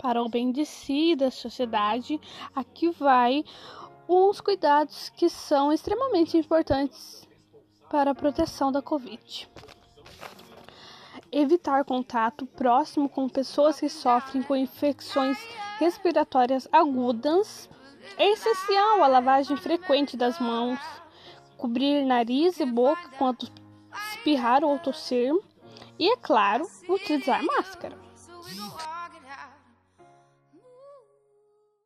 para o bem de si e da sociedade, aqui vai uns cuidados que são extremamente importantes para a proteção da Covid. Evitar contato próximo com pessoas que sofrem com infecções respiratórias agudas. É essencial a lavagem frequente das mãos, cobrir nariz e boca quando espirrar ou tossir e, é claro, utilizar máscara.